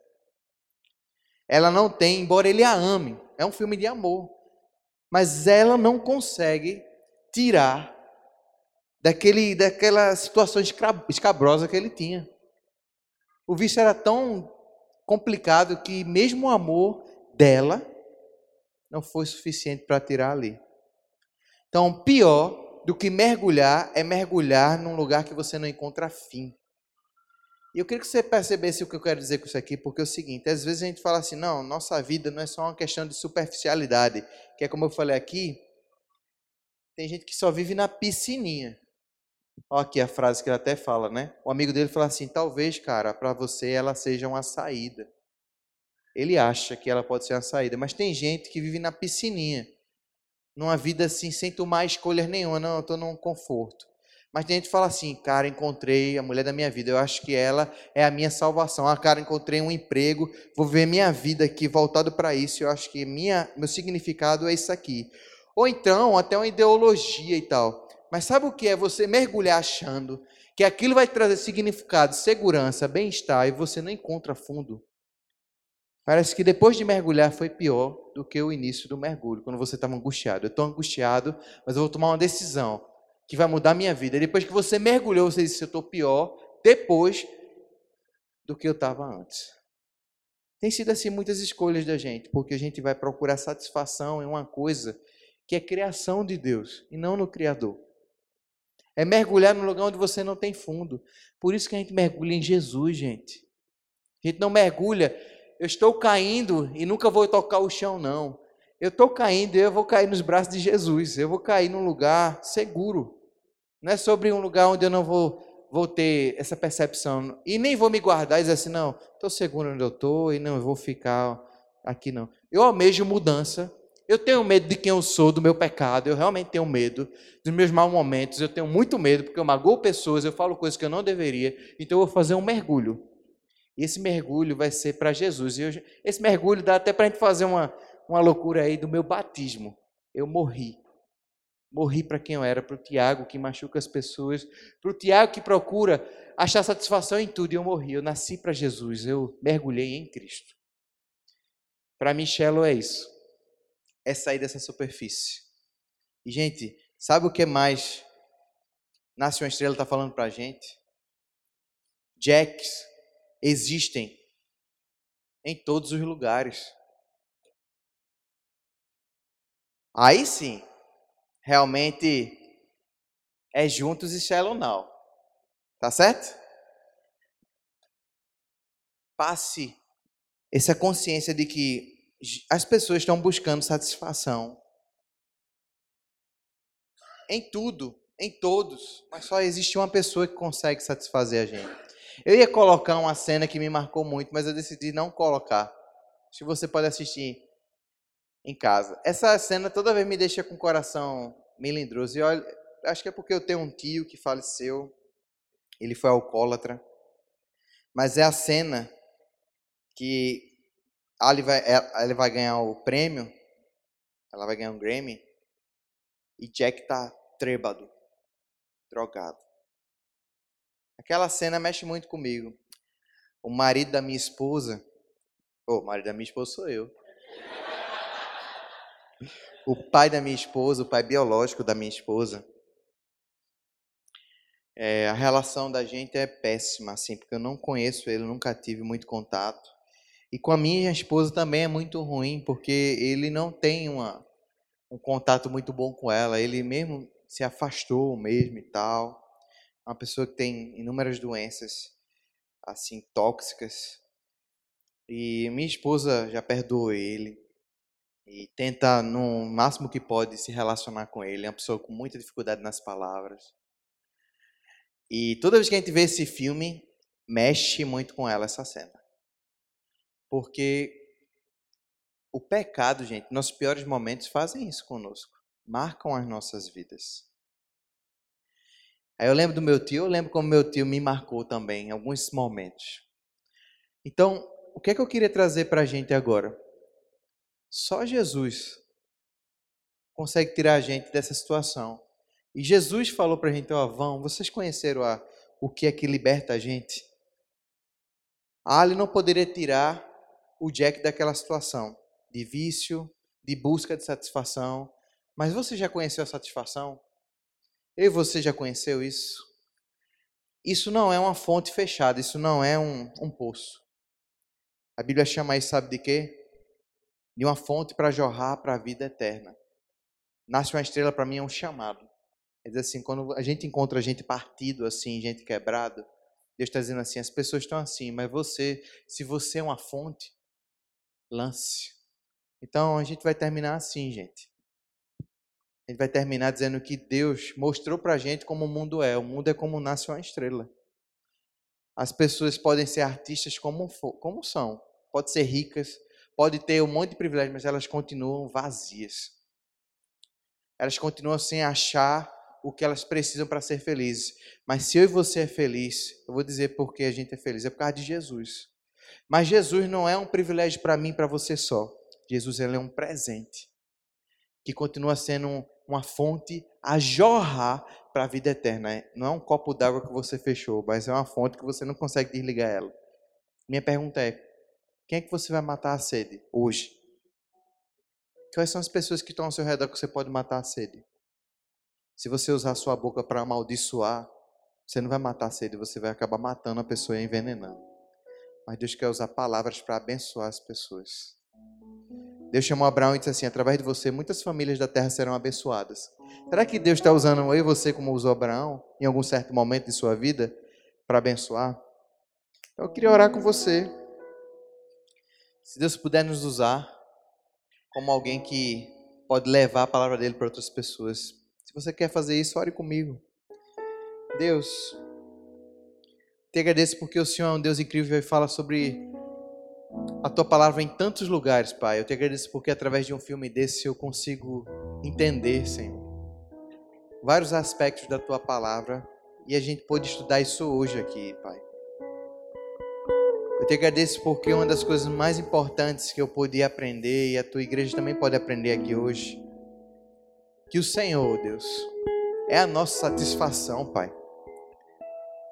Ela não tem, embora ele a ame, é um filme de amor. Mas ela não consegue tirar daquele, daquela situação escabrosa que ele tinha. O vício era tão complicado que mesmo o amor dela não foi suficiente para tirar ali. Então, pior do que mergulhar é mergulhar num lugar que você não encontra fim. E eu queria que você percebesse o que eu quero dizer com isso aqui, porque é o seguinte: às vezes a gente fala assim, não, nossa vida não é só uma questão de superficialidade, que é como eu falei aqui, tem gente que só vive na piscininha. Olha aqui a frase que ele até fala, né? O amigo dele fala assim: talvez, cara, para você ela seja uma saída. Ele acha que ela pode ser uma saída, mas tem gente que vive na piscininha, numa vida assim, sem tomar escolhas nenhuma, não, eu estou num conforto. Mas tem gente que fala assim, cara, encontrei a mulher da minha vida, eu acho que ela é a minha salvação. Ah, cara, encontrei um emprego, vou ver minha vida aqui voltado para isso, eu acho que minha, meu significado é isso aqui. Ou então, até uma ideologia e tal. Mas sabe o que é você mergulhar achando que aquilo vai trazer significado, segurança, bem-estar e você não encontra fundo? Parece que depois de mergulhar foi pior do que o início do mergulho, quando você estava angustiado. Eu estou angustiado, mas eu vou tomar uma decisão que vai mudar a minha vida. Depois que você mergulhou, você disse: Eu estou pior depois do que eu estava antes. Tem sido assim muitas escolhas da gente, porque a gente vai procurar satisfação em uma coisa que é criação de Deus e não no Criador. É mergulhar no lugar onde você não tem fundo. Por isso que a gente mergulha em Jesus, gente. A gente não mergulha, eu estou caindo e nunca vou tocar o chão, não. Eu estou caindo e eu vou cair nos braços de Jesus. Eu vou cair num lugar seguro. Não é sobre um lugar onde eu não vou, vou ter essa percepção. E nem vou me guardar e dizer assim, não, estou seguro onde eu estou e não vou ficar aqui, não. Eu almejo mudança. Eu tenho medo de quem eu sou, do meu pecado. Eu realmente tenho medo dos meus maus momentos. Eu tenho muito medo porque eu magoo pessoas, eu falo coisas que eu não deveria. Então eu vou fazer um mergulho. E esse mergulho vai ser para Jesus. E eu, esse mergulho dá até para a gente fazer uma, uma loucura aí do meu batismo. Eu morri. Morri para quem eu era, para o Tiago que machuca as pessoas, para o Tiago que procura achar satisfação em tudo. E eu morri. Eu nasci para Jesus. Eu mergulhei em Cristo. Para mim, Shallow é isso. É sair dessa superfície. E, gente, sabe o que mais Nasce uma Estrela está falando para a gente? Jacks existem em todos os lugares. Aí sim, realmente é juntos e shallow now. Tá certo? Passe essa consciência de que as pessoas estão buscando satisfação em tudo, em todos, mas só existe uma pessoa que consegue satisfazer a gente. Eu ia colocar uma cena que me marcou muito, mas eu decidi não colocar. Acho que você pode assistir em casa. Essa cena toda vez me deixa com o coração melindroso. E olha, acho que é porque eu tenho um tio que faleceu. Ele foi alcoólatra. Mas é a cena que Ali vai, ele vai ganhar o prêmio. Ela vai ganhar um Grammy. E Jack tá trêbado, drogado. Aquela cena mexe muito comigo. O marido da minha esposa. Oh, o marido da minha esposa sou eu o pai da minha esposa, o pai biológico da minha esposa, é, a relação da gente é péssima, assim, porque eu não conheço ele, nunca tive muito contato. E com a minha esposa também é muito ruim, porque ele não tem uma, um contato muito bom com ela, ele mesmo se afastou mesmo e tal. Uma pessoa que tem inúmeras doenças, assim, tóxicas. E minha esposa já perdoou ele e tenta, no máximo que pode, se relacionar com ele. É uma pessoa com muita dificuldade nas palavras. E toda vez que a gente vê esse filme, mexe muito com ela essa cena. Porque o pecado, gente, nossos piores momentos fazem isso conosco, marcam as nossas vidas. Aí eu lembro do meu tio, eu lembro como meu tio me marcou também em alguns momentos. Então, o que é que eu queria trazer para a gente agora? Só Jesus consegue tirar a gente dessa situação. E Jesus falou para a gente, ó, vão, vocês conheceram a, o que é que liberta a gente? A Ali não poderia tirar o Jack daquela situação de vício, de busca de satisfação. Mas você já conheceu a satisfação? Eu e você já conheceu isso? Isso não é uma fonte fechada, isso não é um, um poço. A Bíblia chama isso, sabe de quê? De uma fonte para jorrar para a vida eterna. Nasce uma estrela, para mim, é um chamado. É dizer assim, quando a gente encontra gente partido assim, gente quebrado, Deus está dizendo assim, as pessoas estão assim, mas você, se você é uma fonte, lance. Então a gente vai terminar assim, gente. A gente vai terminar dizendo que Deus mostrou para a gente como o mundo é. O mundo é como nasce uma estrela. As pessoas podem ser artistas como, como são. Pode ser ricas, pode ter um monte de privilégios, mas elas continuam vazias. Elas continuam sem achar o que elas precisam para ser felizes. Mas se eu e você é feliz, eu vou dizer por que a gente é feliz. É por causa de Jesus. Mas Jesus não é um privilégio para mim para você só. Jesus ele é um presente que continua sendo uma fonte a jorrar para a vida eterna. Não é um copo d'água que você fechou, mas é uma fonte que você não consegue desligar ela. Minha pergunta é: quem é que você vai matar a sede hoje? Quais são as pessoas que estão ao seu redor que você pode matar a sede? Se você usar sua boca para amaldiçoar, você não vai matar a sede, você vai acabar matando a pessoa e envenenando. Mas Deus quer usar palavras para abençoar as pessoas. Deus chamou Abraão e disse assim: através de você, muitas famílias da terra serão abençoadas. Será que Deus está usando eu e você como usou Abraão em algum certo momento de sua vida para abençoar? Então, eu queria orar com você. Se Deus puder nos usar como alguém que pode levar a palavra dele para outras pessoas. Se você quer fazer isso, ore comigo. Deus, te agradeço porque o Senhor é um Deus incrível e fala sobre a tua palavra em tantos lugares, Pai. Eu te agradeço porque através de um filme desse eu consigo entender, Senhor, vários aspectos da tua palavra e a gente pôde estudar isso hoje aqui, Pai. Eu te agradeço porque uma das coisas mais importantes que eu podia aprender e a tua igreja também pode aprender aqui hoje, que o Senhor, Deus, é a nossa satisfação, Pai.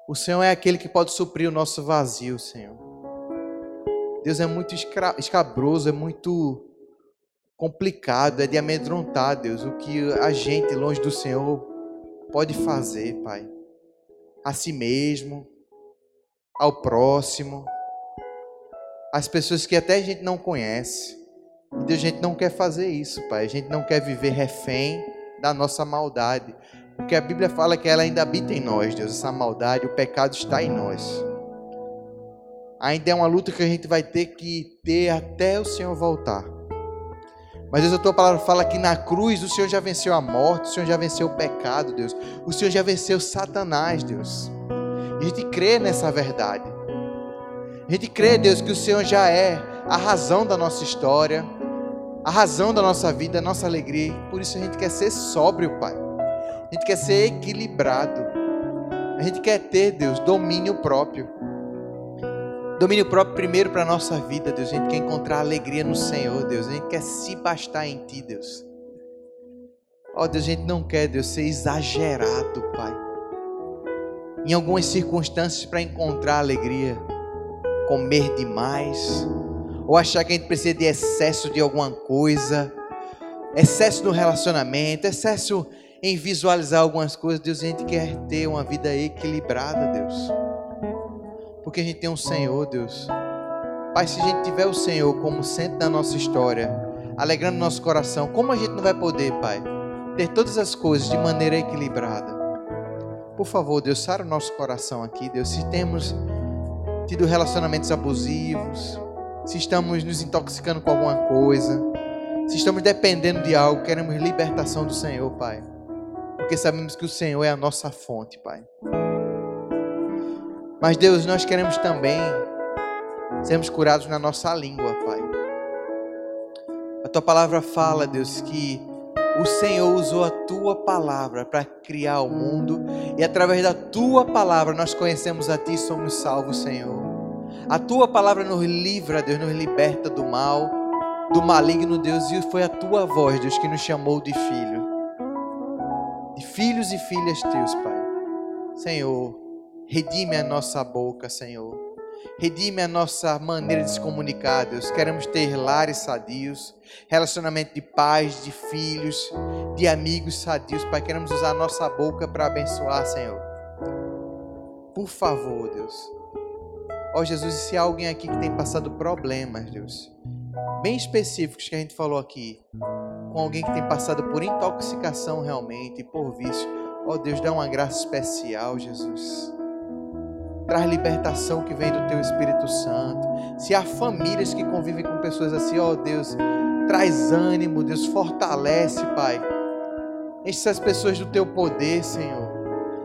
O Senhor é aquele que pode suprir o nosso vazio, Senhor. Deus é muito escabroso, é muito complicado, é de amedrontar, Deus, o que a gente longe do Senhor pode fazer, Pai. A si mesmo, ao próximo, às pessoas que até a gente não conhece. E Deus, a gente não quer fazer isso, Pai. A gente não quer viver refém da nossa maldade. Porque a Bíblia fala que ela ainda habita em nós, Deus. Essa maldade, o pecado está em nós ainda é uma luta que a gente vai ter que ter até o Senhor voltar. Mas Deus, a tua palavra fala que na cruz o Senhor já venceu a morte, o Senhor já venceu o pecado, Deus. O Senhor já venceu Satanás, Deus. E a gente crê nessa verdade. A gente crê, Deus, que o Senhor já é a razão da nossa história, a razão da nossa vida, a nossa alegria. Por isso a gente quer ser sóbrio, Pai. A gente quer ser equilibrado. A gente quer ter, Deus, domínio próprio. Domínio próprio primeiro para a nossa vida, Deus. A gente quer encontrar alegria no Senhor, Deus. A gente quer se bastar em Ti, Deus. Ó oh, Deus, a gente não quer, Deus, ser exagerado, Pai. Em algumas circunstâncias para encontrar alegria. Comer demais. Ou achar que a gente precisa de excesso de alguma coisa. Excesso no relacionamento. Excesso em visualizar algumas coisas. Deus, a gente quer ter uma vida equilibrada, Deus. Porque a gente tem um Senhor, Deus. Pai, se a gente tiver o Senhor como centro da nossa história, alegrando nosso coração, como a gente não vai poder, Pai, ter todas as coisas de maneira equilibrada? Por favor, Deus, sara o nosso coração aqui, Deus. Se temos tido relacionamentos abusivos, se estamos nos intoxicando com alguma coisa, se estamos dependendo de algo, queremos libertação do Senhor, Pai. Porque sabemos que o Senhor é a nossa fonte, Pai. Mas, Deus, nós queremos também sermos curados na nossa língua, Pai. A tua palavra fala, Deus, que o Senhor usou a tua palavra para criar o mundo e através da tua palavra nós conhecemos a ti e somos salvos, Senhor. A tua palavra nos livra, Deus, nos liberta do mal, do maligno, Deus, e foi a tua voz, Deus, que nos chamou de filho, de filhos e filhas teus, Pai. Senhor, redime a nossa boca, Senhor. Redime a nossa maneira de se comunicar, Deus. Queremos ter lares sadios, relacionamento de pais, de filhos, de amigos sadios, Pai. Queremos usar a nossa boca para abençoar, Senhor. Por favor, Deus. Ó oh, Jesus, e se há alguém aqui que tem passado problemas, Deus, bem específicos que a gente falou aqui, com alguém que tem passado por intoxicação realmente, por vício, ó oh, Deus, dá uma graça especial, Jesus traz libertação que vem do teu Espírito Santo. Se há famílias que convivem com pessoas assim, ó oh Deus, traz ânimo, Deus, fortalece, Pai. Enche essas pessoas do teu poder, Senhor.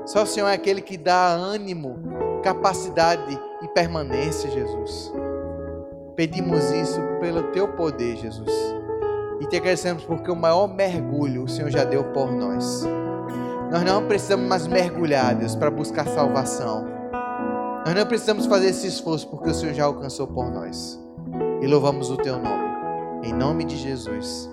Só o Senhor é aquele que dá ânimo, capacidade e permanência, Jesus. Pedimos isso pelo teu poder, Jesus. E te agradecemos porque o maior mergulho o Senhor já deu por nós. Nós não precisamos mais mergulhar, Deus, para buscar salvação. Nós não precisamos fazer esse esforço porque o Senhor já alcançou por nós. E louvamos o teu nome. Em nome de Jesus.